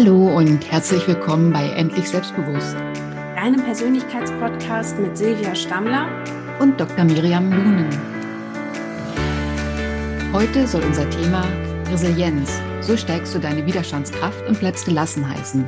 Hallo und herzlich willkommen bei Endlich Selbstbewusst. Deinem Persönlichkeitspodcast mit Silvia Stammler und Dr. Miriam Lunen. Heute soll unser Thema Resilienz. So steigst du deine Widerstandskraft und bleibst gelassen heißen.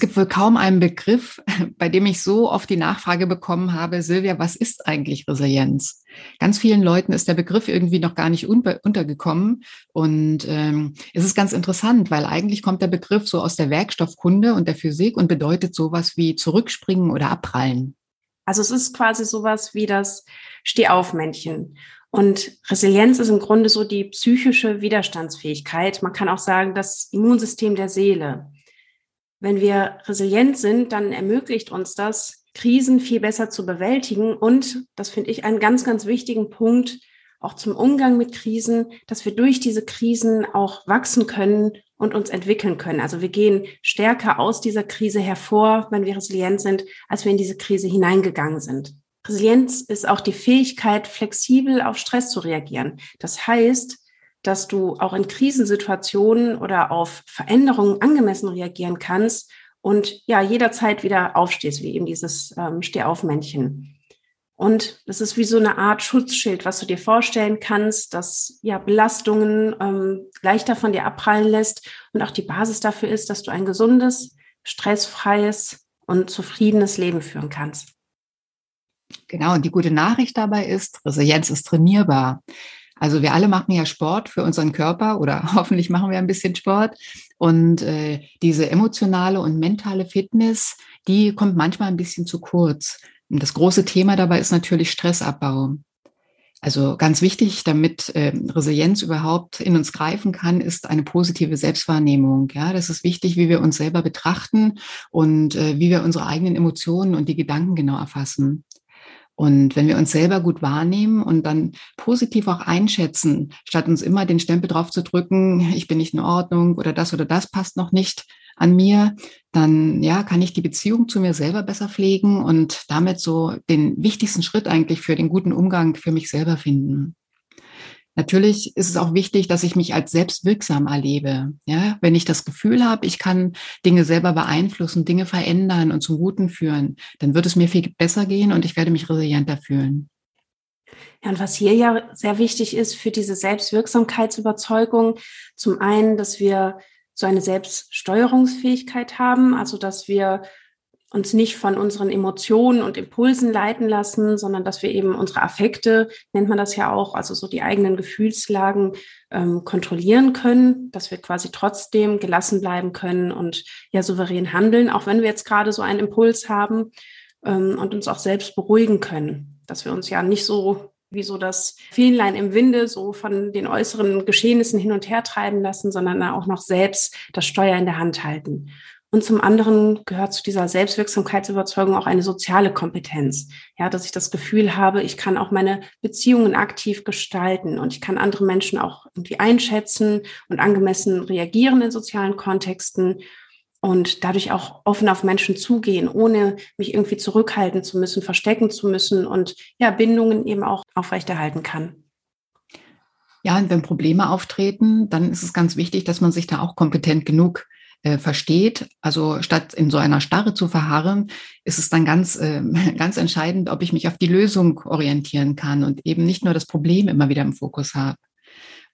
Es gibt wohl kaum einen Begriff, bei dem ich so oft die Nachfrage bekommen habe, Silvia, was ist eigentlich Resilienz? Ganz vielen Leuten ist der Begriff irgendwie noch gar nicht untergekommen. Und ähm, es ist ganz interessant, weil eigentlich kommt der Begriff so aus der Werkstoffkunde und der Physik und bedeutet sowas wie zurückspringen oder abprallen. Also es ist quasi sowas wie das Stehaufmännchen. Und Resilienz ist im Grunde so die psychische Widerstandsfähigkeit. Man kann auch sagen, das Immunsystem der Seele. Wenn wir resilient sind, dann ermöglicht uns das, Krisen viel besser zu bewältigen. Und das finde ich einen ganz, ganz wichtigen Punkt, auch zum Umgang mit Krisen, dass wir durch diese Krisen auch wachsen können und uns entwickeln können. Also wir gehen stärker aus dieser Krise hervor, wenn wir resilient sind, als wir in diese Krise hineingegangen sind. Resilienz ist auch die Fähigkeit, flexibel auf Stress zu reagieren. Das heißt, dass du auch in Krisensituationen oder auf Veränderungen angemessen reagieren kannst und ja, jederzeit wieder aufstehst, wie eben dieses ähm, Stehaufmännchen. Und das ist wie so eine Art Schutzschild, was du dir vorstellen kannst, das ja Belastungen ähm, leichter von dir abprallen lässt und auch die Basis dafür ist, dass du ein gesundes, stressfreies und zufriedenes Leben führen kannst. Genau, und die gute Nachricht dabei ist, Resilienz ist trainierbar. Also wir alle machen ja Sport für unseren Körper oder hoffentlich machen wir ein bisschen Sport. Und äh, diese emotionale und mentale Fitness, die kommt manchmal ein bisschen zu kurz. Und das große Thema dabei ist natürlich Stressabbau. Also ganz wichtig, damit äh, Resilienz überhaupt in uns greifen kann, ist eine positive Selbstwahrnehmung. Ja, das ist wichtig, wie wir uns selber betrachten und äh, wie wir unsere eigenen Emotionen und die Gedanken genau erfassen. Und wenn wir uns selber gut wahrnehmen und dann positiv auch einschätzen, statt uns immer den Stempel drauf zu drücken, ich bin nicht in Ordnung oder das oder das passt noch nicht an mir, dann ja, kann ich die Beziehung zu mir selber besser pflegen und damit so den wichtigsten Schritt eigentlich für den guten Umgang für mich selber finden. Natürlich ist es auch wichtig, dass ich mich als selbstwirksam erlebe. Ja, wenn ich das Gefühl habe, ich kann Dinge selber beeinflussen, Dinge verändern und zum Guten führen, dann wird es mir viel besser gehen und ich werde mich resilienter fühlen. Ja, und was hier ja sehr wichtig ist für diese Selbstwirksamkeitsüberzeugung, zum einen, dass wir so eine Selbststeuerungsfähigkeit haben, also dass wir uns nicht von unseren Emotionen und Impulsen leiten lassen, sondern dass wir eben unsere Affekte, nennt man das ja auch, also so die eigenen Gefühlslagen ähm, kontrollieren können, dass wir quasi trotzdem gelassen bleiben können und ja souverän handeln, auch wenn wir jetzt gerade so einen Impuls haben ähm, und uns auch selbst beruhigen können, dass wir uns ja nicht so wie so das Fähnlein im Winde so von den äußeren Geschehnissen hin und her treiben lassen, sondern auch noch selbst das Steuer in der Hand halten. Und zum anderen gehört zu dieser Selbstwirksamkeitsüberzeugung auch eine soziale Kompetenz. Ja, dass ich das Gefühl habe, ich kann auch meine Beziehungen aktiv gestalten und ich kann andere Menschen auch irgendwie einschätzen und angemessen reagieren in sozialen Kontexten und dadurch auch offen auf Menschen zugehen, ohne mich irgendwie zurückhalten zu müssen, verstecken zu müssen und ja, Bindungen eben auch aufrechterhalten kann. Ja, und wenn Probleme auftreten, dann ist es ganz wichtig, dass man sich da auch kompetent genug äh, versteht. Also statt in so einer Starre zu verharren, ist es dann ganz, äh, ganz entscheidend, ob ich mich auf die Lösung orientieren kann und eben nicht nur das Problem immer wieder im Fokus habe.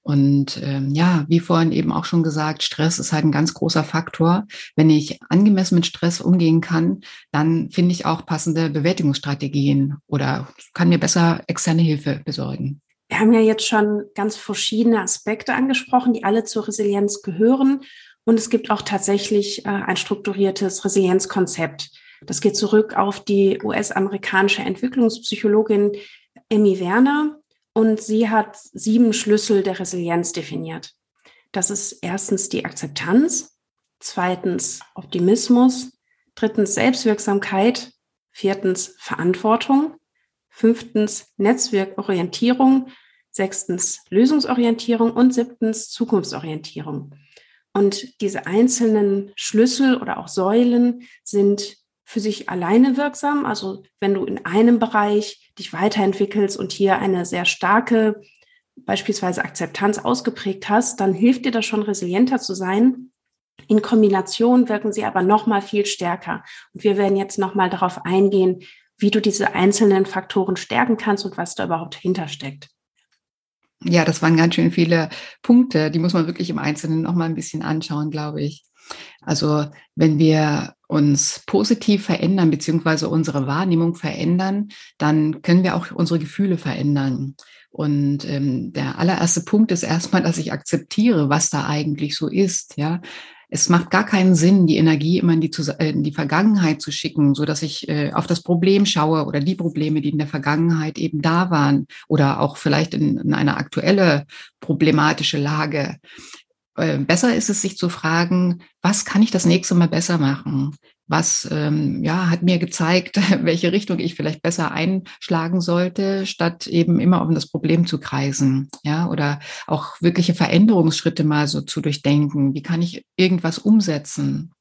Und ähm, ja, wie vorhin eben auch schon gesagt, Stress ist halt ein ganz großer Faktor. Wenn ich angemessen mit Stress umgehen kann, dann finde ich auch passende Bewältigungsstrategien oder kann mir besser externe Hilfe besorgen. Wir haben ja jetzt schon ganz verschiedene Aspekte angesprochen, die alle zur Resilienz gehören. Und es gibt auch tatsächlich äh, ein strukturiertes Resilienzkonzept. Das geht zurück auf die US-amerikanische Entwicklungspsychologin Emmy Werner und sie hat sieben Schlüssel der Resilienz definiert. Das ist erstens die Akzeptanz, zweitens Optimismus, drittens Selbstwirksamkeit, viertens Verantwortung, fünftens Netzwerkorientierung, sechstens Lösungsorientierung und siebtens Zukunftsorientierung. Und diese einzelnen Schlüssel oder auch Säulen sind für sich alleine wirksam. Also wenn du in einem Bereich dich weiterentwickelst und hier eine sehr starke beispielsweise Akzeptanz ausgeprägt hast, dann hilft dir das schon resilienter zu sein. In Kombination wirken sie aber noch mal viel stärker. Und wir werden jetzt noch mal darauf eingehen, wie du diese einzelnen Faktoren stärken kannst und was da überhaupt hintersteckt. Ja, das waren ganz schön viele Punkte. Die muss man wirklich im Einzelnen noch mal ein bisschen anschauen, glaube ich. Also wenn wir uns positiv verändern, beziehungsweise unsere Wahrnehmung verändern, dann können wir auch unsere Gefühle verändern. Und ähm, der allererste Punkt ist erstmal, dass ich akzeptiere, was da eigentlich so ist. Ja, es macht gar keinen Sinn, die Energie immer in die, äh, in die Vergangenheit zu schicken, so dass ich äh, auf das Problem schaue oder die Probleme, die in der Vergangenheit eben da waren oder auch vielleicht in, in eine aktuelle problematische Lage. Äh, besser ist es, sich zu fragen, was kann ich das nächste Mal besser machen? Was ähm, ja hat mir gezeigt, welche Richtung ich vielleicht besser einschlagen sollte, statt eben immer um das Problem zu kreisen, ja oder auch wirkliche Veränderungsschritte mal so zu durchdenken. Wie kann ich irgendwas umsetzen?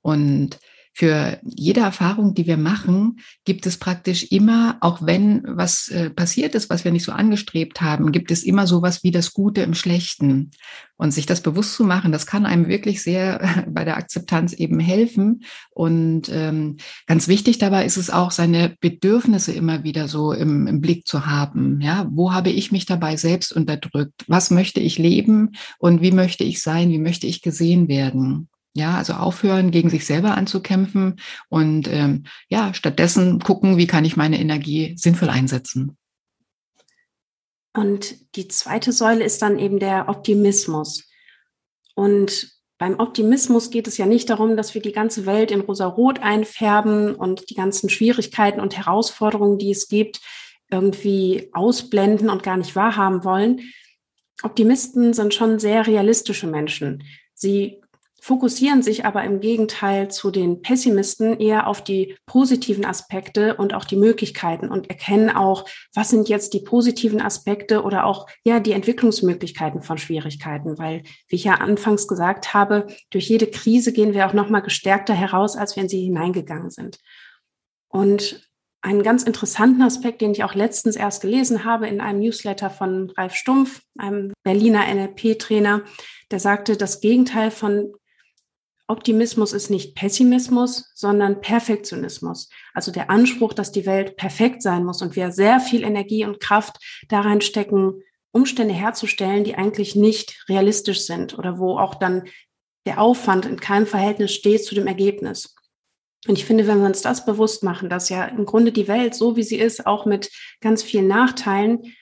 Und für jede Erfahrung, die wir machen, gibt es praktisch immer, auch wenn was äh, passiert ist, was wir nicht so angestrebt haben, gibt es immer sowas wie das Gute im Schlechten. Und sich das bewusst zu machen, das kann einem wirklich sehr bei der Akzeptanz eben helfen. Und ähm, ganz wichtig dabei ist es auch, seine Bedürfnisse immer wieder so im, im Blick zu haben. Ja, wo habe ich mich dabei selbst unterdrückt? Was möchte ich leben und wie möchte ich sein? Wie möchte ich gesehen werden? Ja, also aufhören, gegen sich selber anzukämpfen und ähm, ja, stattdessen gucken, wie kann ich meine Energie sinnvoll einsetzen. Und die zweite Säule ist dann eben der Optimismus. Und beim Optimismus geht es ja nicht darum, dass wir die ganze Welt in rosa-rot einfärben und die ganzen Schwierigkeiten und Herausforderungen, die es gibt, irgendwie ausblenden und gar nicht wahrhaben wollen. Optimisten sind schon sehr realistische Menschen. Sie fokussieren sich aber im Gegenteil zu den Pessimisten eher auf die positiven Aspekte und auch die Möglichkeiten und erkennen auch, was sind jetzt die positiven Aspekte oder auch ja die Entwicklungsmöglichkeiten von Schwierigkeiten, weil wie ich ja anfangs gesagt habe, durch jede Krise gehen wir auch noch mal gestärkter heraus, als wenn sie hineingegangen sind. Und einen ganz interessanten Aspekt, den ich auch letztens erst gelesen habe in einem Newsletter von Ralf Stumpf, einem Berliner NLP-Trainer, der sagte, das Gegenteil von Optimismus ist nicht Pessimismus, sondern Perfektionismus. Also der Anspruch, dass die Welt perfekt sein muss und wir sehr viel Energie und Kraft da reinstecken, Umstände herzustellen, die eigentlich nicht realistisch sind oder wo auch dann der Aufwand in keinem Verhältnis steht zu dem Ergebnis. Und ich finde, wenn wir uns das bewusst machen, dass ja im Grunde die Welt, so wie sie ist, auch mit ganz vielen Nachteilen,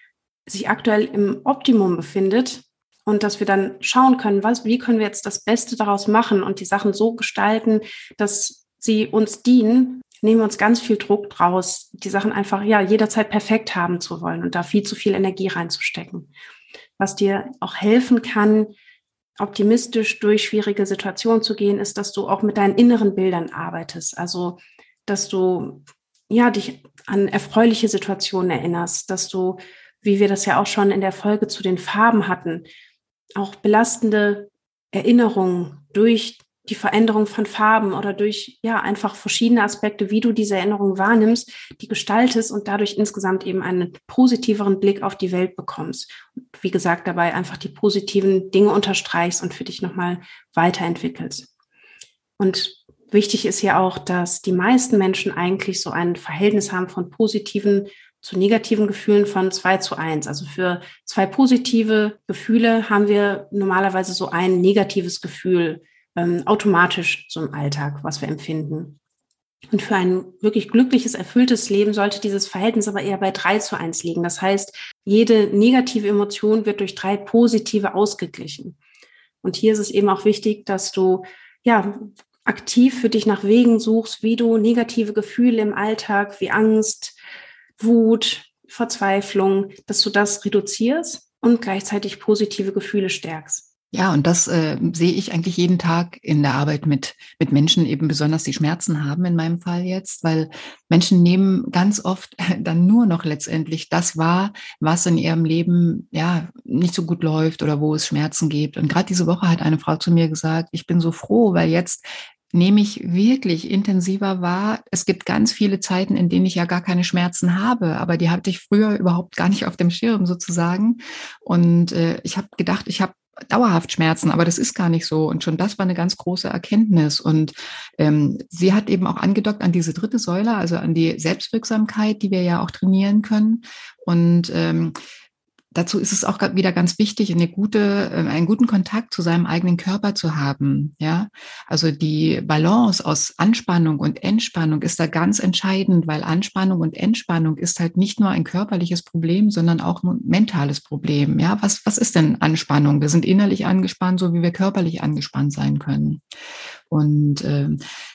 sich aktuell im Optimum befindet, und dass wir dann schauen können, was, wie können wir jetzt das Beste daraus machen und die Sachen so gestalten, dass sie uns dienen, nehmen wir uns ganz viel Druck draus, die Sachen einfach ja jederzeit perfekt haben zu wollen und da viel zu viel Energie reinzustecken. Was dir auch helfen kann, optimistisch durch schwierige Situationen zu gehen, ist, dass du auch mit deinen inneren Bildern arbeitest. Also, dass du ja dich an erfreuliche Situationen erinnerst, dass du, wie wir das ja auch schon in der Folge zu den Farben hatten, auch belastende Erinnerungen durch die Veränderung von Farben oder durch ja einfach verschiedene Aspekte, wie du diese Erinnerung wahrnimmst, die gestaltest und dadurch insgesamt eben einen positiveren Blick auf die Welt bekommst. Und wie gesagt, dabei einfach die positiven Dinge unterstreichst und für dich nochmal weiterentwickelst. Und wichtig ist ja auch, dass die meisten Menschen eigentlich so ein Verhältnis haben von positiven zu negativen Gefühlen von zwei zu eins. Also für zwei positive Gefühle haben wir normalerweise so ein negatives Gefühl ähm, automatisch zum Alltag, was wir empfinden. Und für ein wirklich glückliches, erfülltes Leben sollte dieses Verhältnis aber eher bei drei zu eins liegen. Das heißt, jede negative Emotion wird durch drei positive ausgeglichen. Und hier ist es eben auch wichtig, dass du ja aktiv für dich nach Wegen suchst, wie du negative Gefühle im Alltag wie Angst, Wut, Verzweiflung, dass du das reduzierst und gleichzeitig positive Gefühle stärkst. Ja, und das äh, sehe ich eigentlich jeden Tag in der Arbeit mit, mit Menschen, eben besonders die Schmerzen haben, in meinem Fall jetzt, weil Menschen nehmen ganz oft dann nur noch letztendlich das wahr, was in ihrem Leben ja nicht so gut läuft oder wo es Schmerzen gibt. Und gerade diese Woche hat eine Frau zu mir gesagt, ich bin so froh, weil jetzt nehme ich wirklich intensiver wahr. Es gibt ganz viele Zeiten, in denen ich ja gar keine Schmerzen habe, aber die hatte ich früher überhaupt gar nicht auf dem Schirm sozusagen. Und äh, ich habe gedacht, ich habe dauerhaft Schmerzen, aber das ist gar nicht so. Und schon das war eine ganz große Erkenntnis. Und ähm, sie hat eben auch angedockt an diese dritte Säule, also an die Selbstwirksamkeit, die wir ja auch trainieren können. Und ähm, dazu ist es auch wieder ganz wichtig, eine gute, ähm, einen guten Kontakt zu seinem eigenen Körper zu haben. Ja, also die Balance aus Anspannung und Entspannung ist da ganz entscheidend, weil Anspannung und Entspannung ist halt nicht nur ein körperliches Problem, sondern auch ein mentales Problem. Ja, was, was ist denn Anspannung? Wir sind innerlich angespannt, so wie wir körperlich angespannt sein können. Und äh,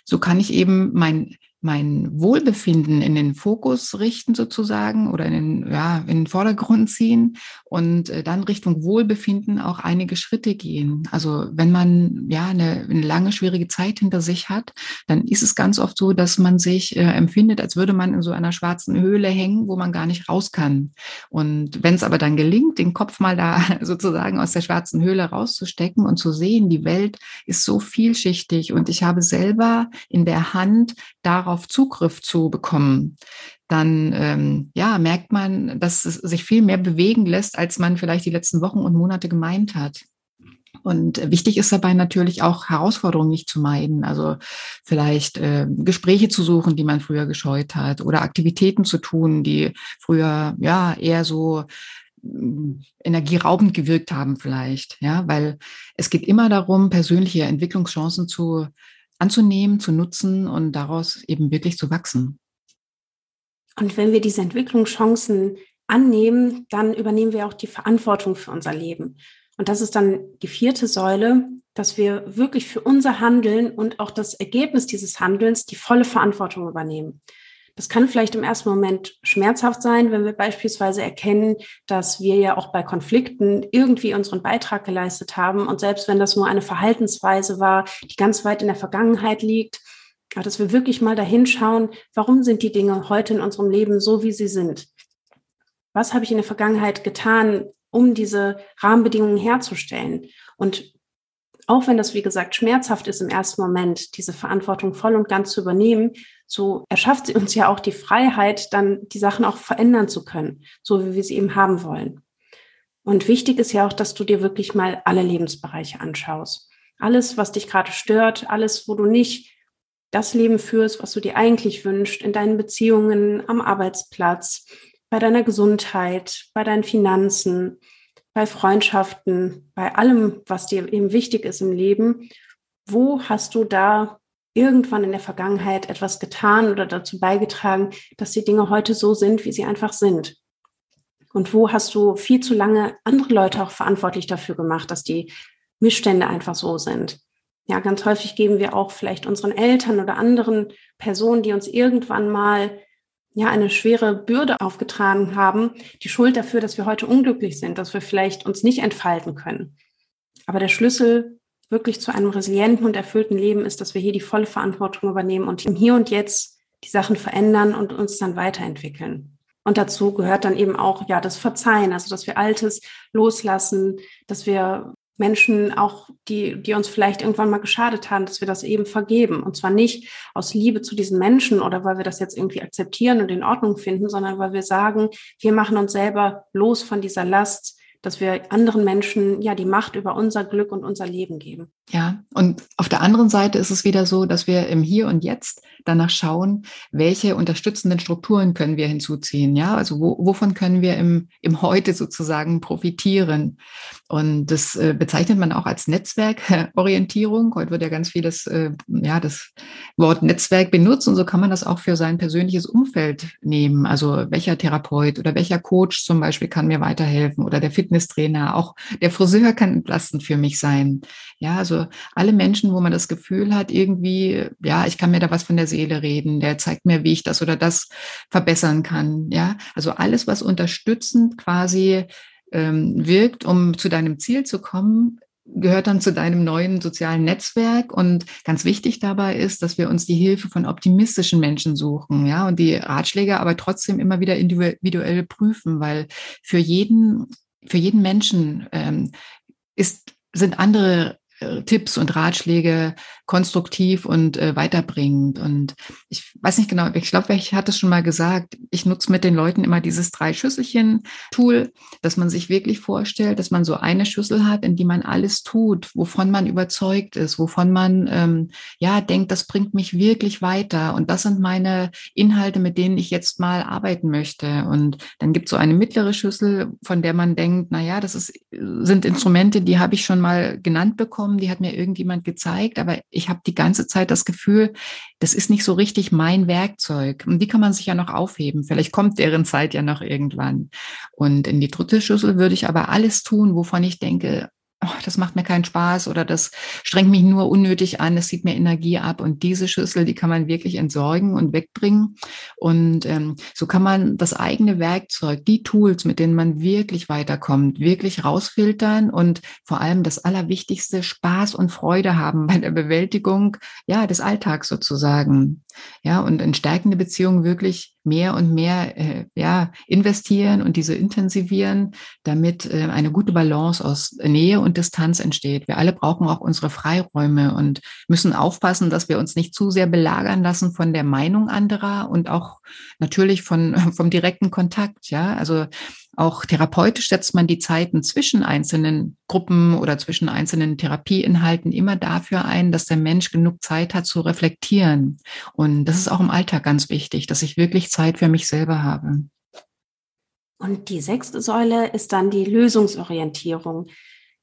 so kann ich eben mein mein Wohlbefinden in den Fokus richten sozusagen oder in den, ja, in den Vordergrund ziehen und äh, dann Richtung Wohlbefinden auch einige Schritte gehen. Also wenn man ja eine, eine lange schwierige Zeit hinter sich hat, dann ist es ganz oft so, dass man sich äh, empfindet, als würde man in so einer schwarzen Höhle hängen, wo man gar nicht raus kann. Und wenn es aber dann gelingt, den Kopf mal da sozusagen aus der schwarzen Höhle rauszustecken und zu sehen, die Welt ist so vielschichtig und ich habe selber in der Hand darauf darauf Zugriff zu bekommen, dann ähm, ja, merkt man, dass es sich viel mehr bewegen lässt, als man vielleicht die letzten Wochen und Monate gemeint hat. Und wichtig ist dabei natürlich auch Herausforderungen nicht zu meiden. Also vielleicht äh, Gespräche zu suchen, die man früher gescheut hat, oder Aktivitäten zu tun, die früher ja eher so mm, energieraubend gewirkt haben vielleicht, ja, weil es geht immer darum, persönliche Entwicklungschancen zu anzunehmen, zu nutzen und daraus eben wirklich zu wachsen. Und wenn wir diese Entwicklungschancen annehmen, dann übernehmen wir auch die Verantwortung für unser Leben. Und das ist dann die vierte Säule, dass wir wirklich für unser Handeln und auch das Ergebnis dieses Handelns die volle Verantwortung übernehmen. Das kann vielleicht im ersten Moment schmerzhaft sein, wenn wir beispielsweise erkennen, dass wir ja auch bei Konflikten irgendwie unseren Beitrag geleistet haben. Und selbst wenn das nur eine Verhaltensweise war, die ganz weit in der Vergangenheit liegt, dass wir wirklich mal dahin schauen, warum sind die Dinge heute in unserem Leben so, wie sie sind? Was habe ich in der Vergangenheit getan, um diese Rahmenbedingungen herzustellen? Und auch wenn das, wie gesagt, schmerzhaft ist im ersten Moment, diese Verantwortung voll und ganz zu übernehmen, so erschafft sie uns ja auch die Freiheit, dann die Sachen auch verändern zu können, so wie wir sie eben haben wollen. Und wichtig ist ja auch, dass du dir wirklich mal alle Lebensbereiche anschaust. Alles, was dich gerade stört, alles, wo du nicht das Leben führst, was du dir eigentlich wünschst, in deinen Beziehungen, am Arbeitsplatz, bei deiner Gesundheit, bei deinen Finanzen, bei Freundschaften, bei allem, was dir eben wichtig ist im Leben. Wo hast du da irgendwann in der Vergangenheit etwas getan oder dazu beigetragen, dass die Dinge heute so sind, wie sie einfach sind? Und wo hast du viel zu lange andere Leute auch verantwortlich dafür gemacht, dass die Missstände einfach so sind? Ja, ganz häufig geben wir auch vielleicht unseren Eltern oder anderen Personen, die uns irgendwann mal ja eine schwere Bürde aufgetragen haben, die Schuld dafür, dass wir heute unglücklich sind, dass wir vielleicht uns nicht entfalten können. Aber der Schlüssel wirklich zu einem resilienten und erfüllten Leben ist, dass wir hier die volle Verantwortung übernehmen und im Hier und Jetzt die Sachen verändern und uns dann weiterentwickeln. Und dazu gehört dann eben auch ja das Verzeihen, also dass wir Altes loslassen, dass wir Menschen auch, die, die uns vielleicht irgendwann mal geschadet haben, dass wir das eben vergeben. Und zwar nicht aus Liebe zu diesen Menschen oder weil wir das jetzt irgendwie akzeptieren und in Ordnung finden, sondern weil wir sagen, wir machen uns selber los von dieser Last, dass wir anderen Menschen ja die Macht über unser Glück und unser Leben geben. Ja, und auf der anderen Seite ist es wieder so, dass wir im Hier und Jetzt danach schauen, welche unterstützenden Strukturen können wir hinzuziehen. Ja, also wo, wovon können wir im, im Heute sozusagen profitieren? Und das äh, bezeichnet man auch als Netzwerkorientierung. Heute wird ja ganz vieles, äh, ja, das Wort Netzwerk benutzt und so kann man das auch für sein persönliches Umfeld nehmen. Also welcher Therapeut oder welcher Coach zum Beispiel kann mir weiterhelfen oder der Fitnesstrainer, auch der Friseur kann entlastend für mich sein. Ja, also alle Menschen, wo man das Gefühl hat, irgendwie, ja, ich kann mir da was von der Seele reden, der zeigt mir, wie ich das oder das verbessern kann. Ja, also alles, was unterstützend quasi ähm, wirkt, um zu deinem Ziel zu kommen, gehört dann zu deinem neuen sozialen Netzwerk. Und ganz wichtig dabei ist, dass wir uns die Hilfe von optimistischen Menschen suchen, ja, und die Ratschläge aber trotzdem immer wieder individuell prüfen, weil für jeden, für jeden Menschen ähm, ist, sind andere Tipps und Ratschläge konstruktiv und äh, weiterbringend. Und ich weiß nicht genau, ich glaube, ich hatte es schon mal gesagt, ich nutze mit den Leuten immer dieses Drei-Schüsselchen-Tool, dass man sich wirklich vorstellt, dass man so eine Schüssel hat, in die man alles tut, wovon man überzeugt ist, wovon man ähm, ja denkt, das bringt mich wirklich weiter. Und das sind meine Inhalte, mit denen ich jetzt mal arbeiten möchte. Und dann gibt es so eine mittlere Schüssel, von der man denkt, na ja, das ist, sind Instrumente, die habe ich schon mal genannt bekommen, die hat mir irgendjemand gezeigt, aber ich habe die ganze Zeit das Gefühl, das ist nicht so richtig mein Werkzeug. Und die kann man sich ja noch aufheben. Vielleicht kommt deren Zeit ja noch irgendwann. Und in die dritte Schüssel würde ich aber alles tun, wovon ich denke, oh, das macht mir keinen Spaß oder das strengt mich nur unnötig an, es zieht mir Energie ab. Und diese Schüssel, die kann man wirklich entsorgen und wegbringen. Und ähm, so kann man das eigene Werkzeug, die Tools, mit denen man wirklich weiterkommt, wirklich rausfiltern und vor allem das Allerwichtigste, Spaß und Freude haben bei der Bewältigung ja, des Alltags sozusagen. Ja, und in stärkende Beziehungen wirklich mehr und mehr äh, ja, investieren und diese intensivieren, damit äh, eine gute Balance aus Nähe und Distanz entsteht. Wir alle brauchen auch unsere Freiräume und müssen aufpassen, dass wir uns nicht zu sehr belagern lassen von der Meinung anderer und auch natürlich von, vom direkten Kontakt. Ja, also auch therapeutisch setzt man die Zeiten zwischen einzelnen Gruppen oder zwischen einzelnen Therapieinhalten immer dafür ein, dass der Mensch genug Zeit hat zu reflektieren. Und das ist auch im Alltag ganz wichtig, dass ich wirklich Zeit für mich selber habe. Und die sechste Säule ist dann die Lösungsorientierung,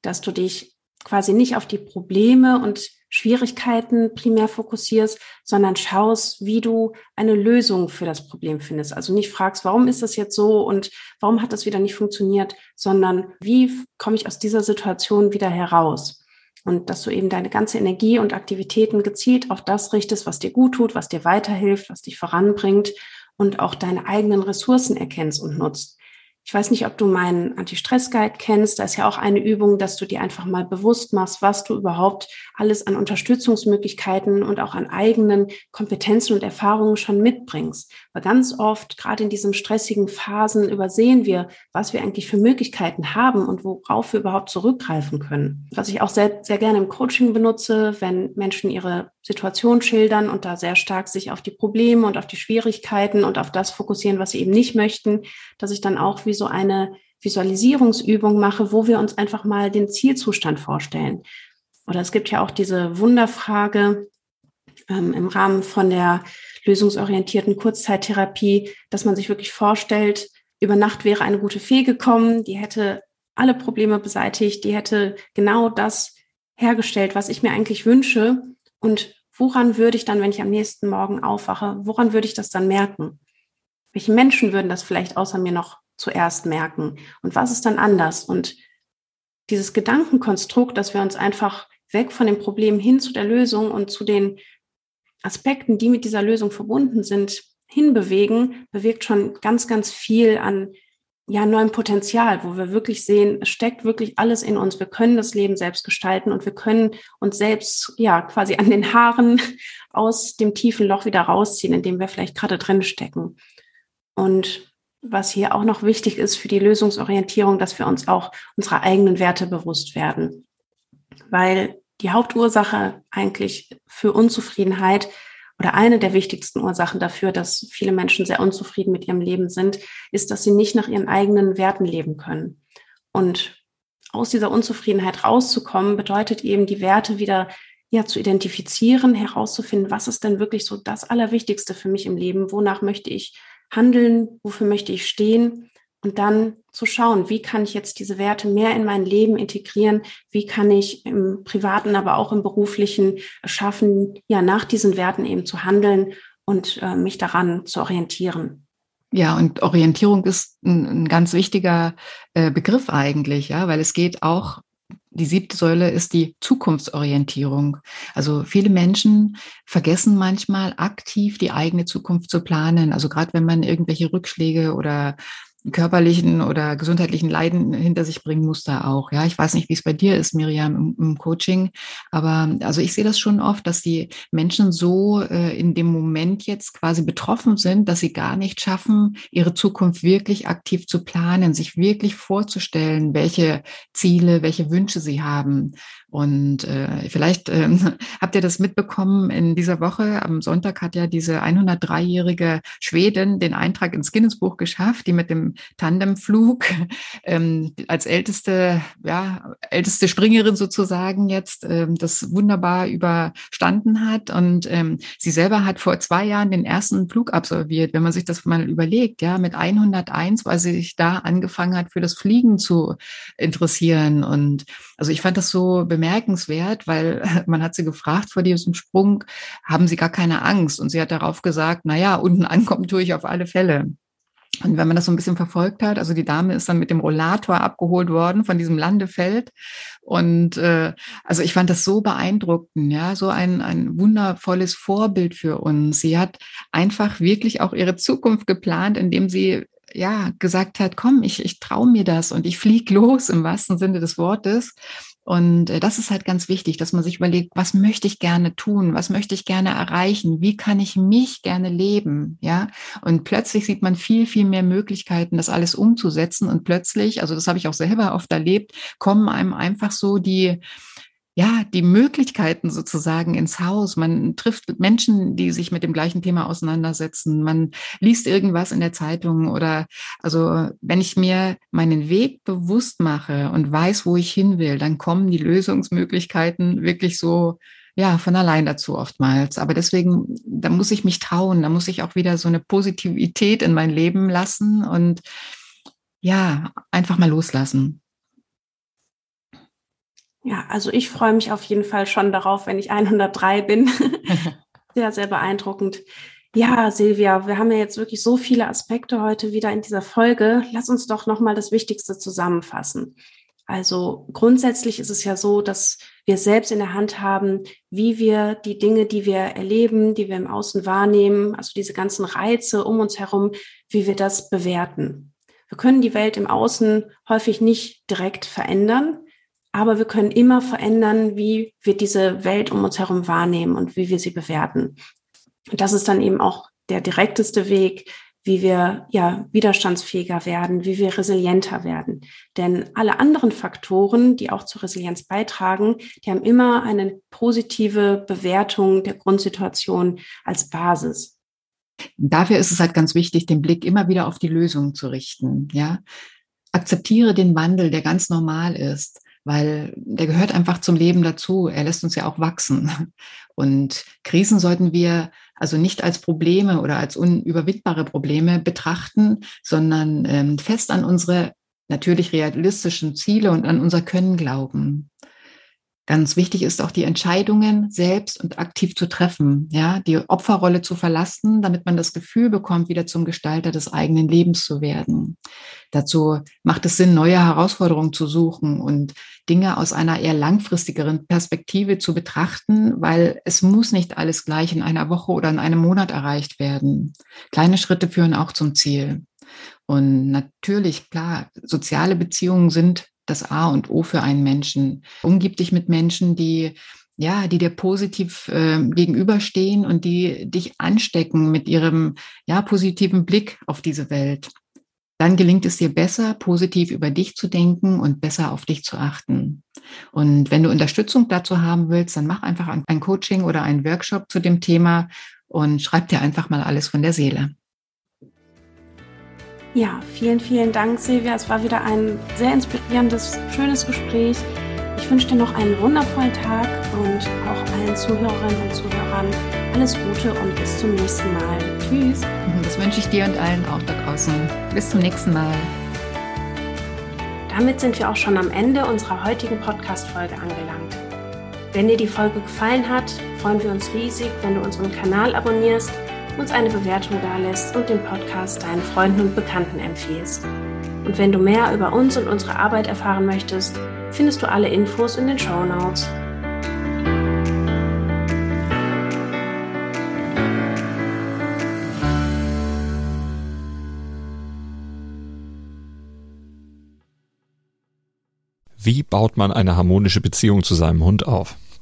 dass du dich quasi nicht auf die Probleme und Schwierigkeiten primär fokussierst, sondern schaust, wie du eine Lösung für das Problem findest. Also nicht fragst, warum ist das jetzt so und warum hat das wieder nicht funktioniert, sondern wie komme ich aus dieser Situation wieder heraus? Und dass du eben deine ganze Energie und Aktivitäten gezielt auf das richtest, was dir gut tut, was dir weiterhilft, was dich voranbringt und auch deine eigenen Ressourcen erkennst und nutzt. Ich weiß nicht, ob du meinen Anti-Stress-Guide kennst. Da ist ja auch eine Übung, dass du dir einfach mal bewusst machst, was du überhaupt alles an Unterstützungsmöglichkeiten und auch an eigenen Kompetenzen und Erfahrungen schon mitbringst. Weil ganz oft, gerade in diesen stressigen Phasen, übersehen wir, was wir eigentlich für Möglichkeiten haben und worauf wir überhaupt zurückgreifen können. Was ich auch sehr, sehr gerne im Coaching benutze, wenn Menschen ihre Situation schildern und da sehr stark sich auf die Probleme und auf die Schwierigkeiten und auf das fokussieren, was sie eben nicht möchten, dass ich dann auch wie so eine Visualisierungsübung mache, wo wir uns einfach mal den Zielzustand vorstellen. Oder es gibt ja auch diese Wunderfrage ähm, im Rahmen von der lösungsorientierten Kurzzeittherapie, dass man sich wirklich vorstellt, über Nacht wäre eine gute Fee gekommen, die hätte alle Probleme beseitigt, die hätte genau das hergestellt, was ich mir eigentlich wünsche. Und woran würde ich dann, wenn ich am nächsten Morgen aufwache, woran würde ich das dann merken? Welche Menschen würden das vielleicht außer mir noch zuerst merken? Und was ist dann anders? Und dieses Gedankenkonstrukt, dass wir uns einfach weg von dem Problem hin zu der Lösung und zu den Aspekten, die mit dieser Lösung verbunden sind, hinbewegen, bewirkt schon ganz, ganz viel an ja, neuem Potenzial, wo wir wirklich sehen, es steckt wirklich alles in uns. Wir können das Leben selbst gestalten und wir können uns selbst ja quasi an den Haaren aus dem tiefen Loch wieder rausziehen, in dem wir vielleicht gerade drin stecken. Und was hier auch noch wichtig ist für die Lösungsorientierung, dass wir uns auch unserer eigenen Werte bewusst werden. Weil die Hauptursache eigentlich für Unzufriedenheit oder eine der wichtigsten Ursachen dafür, dass viele Menschen sehr unzufrieden mit ihrem Leben sind, ist, dass sie nicht nach ihren eigenen Werten leben können. Und aus dieser Unzufriedenheit rauszukommen, bedeutet eben, die Werte wieder ja, zu identifizieren, herauszufinden, was ist denn wirklich so das Allerwichtigste für mich im Leben, wonach möchte ich handeln, wofür möchte ich stehen und dann zu schauen, wie kann ich jetzt diese Werte mehr in mein Leben integrieren, wie kann ich im privaten, aber auch im beruflichen schaffen, ja, nach diesen Werten eben zu handeln und äh, mich daran zu orientieren. Ja, und Orientierung ist ein, ein ganz wichtiger äh, Begriff eigentlich, ja, weil es geht auch die siebte Säule ist die Zukunftsorientierung. Also viele Menschen vergessen manchmal aktiv die eigene Zukunft zu planen. Also gerade wenn man irgendwelche Rückschläge oder körperlichen oder gesundheitlichen Leiden hinter sich bringen muss da auch. Ja, ich weiß nicht, wie es bei dir ist, Miriam, im, im Coaching, aber also ich sehe das schon oft, dass die Menschen so äh, in dem Moment jetzt quasi betroffen sind, dass sie gar nicht schaffen, ihre Zukunft wirklich aktiv zu planen, sich wirklich vorzustellen, welche Ziele, welche Wünsche sie haben. Und äh, vielleicht äh, habt ihr das mitbekommen in dieser Woche. Am Sonntag hat ja diese 103-jährige Schwedin den Eintrag ins Guinness-Buch geschafft, die mit dem Tandemflug ähm, als älteste, ja, älteste Springerin sozusagen jetzt ähm, das wunderbar überstanden hat. Und ähm, sie selber hat vor zwei Jahren den ersten Flug absolviert. Wenn man sich das mal überlegt, ja, mit 101, weil sie sich da angefangen hat, für das Fliegen zu interessieren. Und also ich fand das so bemerkenswert, weil man hat sie gefragt vor diesem Sprung, haben Sie gar keine Angst? Und sie hat darauf gesagt, na ja, unten ankommen tue ich auf alle Fälle. Und wenn man das so ein bisschen verfolgt hat, also die Dame ist dann mit dem Rollator abgeholt worden von diesem Landefeld. Und äh, also ich fand das so beeindruckend, ja, so ein, ein wundervolles Vorbild für uns. Sie hat einfach wirklich auch ihre Zukunft geplant, indem sie ja gesagt hat, komm, ich, ich traue mir das und ich flieg los im wahrsten Sinne des Wortes. Und äh, das ist halt ganz wichtig, dass man sich überlegt, was möchte ich gerne tun? Was möchte ich gerne erreichen? Wie kann ich mich gerne leben? Ja. Und plötzlich sieht man viel, viel mehr Möglichkeiten, das alles umzusetzen. Und plötzlich, also das habe ich auch selber oft erlebt, kommen einem einfach so die, ja, die Möglichkeiten sozusagen ins Haus. Man trifft Menschen, die sich mit dem gleichen Thema auseinandersetzen. Man liest irgendwas in der Zeitung oder also wenn ich mir meinen Weg bewusst mache und weiß, wo ich hin will, dann kommen die Lösungsmöglichkeiten wirklich so ja, von allein dazu oftmals. Aber deswegen, da muss ich mich trauen, da muss ich auch wieder so eine Positivität in mein Leben lassen und ja, einfach mal loslassen. Ja, also ich freue mich auf jeden Fall schon darauf, wenn ich 103 bin. sehr, sehr beeindruckend. Ja, Silvia, wir haben ja jetzt wirklich so viele Aspekte heute wieder in dieser Folge. Lass uns doch nochmal das Wichtigste zusammenfassen. Also grundsätzlich ist es ja so, dass wir selbst in der Hand haben, wie wir die Dinge, die wir erleben, die wir im Außen wahrnehmen, also diese ganzen Reize um uns herum, wie wir das bewerten. Wir können die Welt im Außen häufig nicht direkt verändern, aber wir können immer verändern, wie wir diese Welt um uns herum wahrnehmen und wie wir sie bewerten. Und das ist dann eben auch der direkteste Weg, wie wir ja widerstandsfähiger werden, wie wir resilienter werden. Denn alle anderen Faktoren, die auch zur Resilienz beitragen, die haben immer eine positive Bewertung der Grundsituation als Basis. Dafür ist es halt ganz wichtig, den Blick immer wieder auf die Lösung zu richten. Ja, akzeptiere den Wandel, der ganz normal ist weil der gehört einfach zum Leben dazu. Er lässt uns ja auch wachsen. Und Krisen sollten wir also nicht als Probleme oder als unüberwindbare Probleme betrachten, sondern ähm, fest an unsere natürlich realistischen Ziele und an unser Können glauben. Ganz wichtig ist auch die Entscheidungen selbst und aktiv zu treffen, ja, die Opferrolle zu verlassen, damit man das Gefühl bekommt, wieder zum Gestalter des eigenen Lebens zu werden. Dazu macht es Sinn, neue Herausforderungen zu suchen und Dinge aus einer eher langfristigeren Perspektive zu betrachten, weil es muss nicht alles gleich in einer Woche oder in einem Monat erreicht werden. Kleine Schritte führen auch zum Ziel. Und natürlich, klar, soziale Beziehungen sind das A und O für einen Menschen. Umgib dich mit Menschen, die ja, die dir positiv äh, gegenüberstehen und die dich anstecken mit ihrem ja positiven Blick auf diese Welt. Dann gelingt es dir besser, positiv über dich zu denken und besser auf dich zu achten. Und wenn du Unterstützung dazu haben willst, dann mach einfach ein Coaching oder einen Workshop zu dem Thema und schreib dir einfach mal alles von der Seele. Ja, vielen, vielen Dank, Silvia. Es war wieder ein sehr inspirierendes, schönes Gespräch. Ich wünsche dir noch einen wundervollen Tag und auch allen Zuhörerinnen und Zuhörern alles Gute und bis zum nächsten Mal. Tschüss. Das wünsche ich dir und allen auch da draußen. Bis zum nächsten Mal. Damit sind wir auch schon am Ende unserer heutigen Podcast-Folge angelangt. Wenn dir die Folge gefallen hat, freuen wir uns riesig, wenn du unseren Kanal abonnierst uns eine Bewertung dalässt und den Podcast deinen Freunden und Bekannten empfiehlst. Und wenn du mehr über uns und unsere Arbeit erfahren möchtest, findest du alle Infos in den Show Notes. Wie baut man eine harmonische Beziehung zu seinem Hund auf?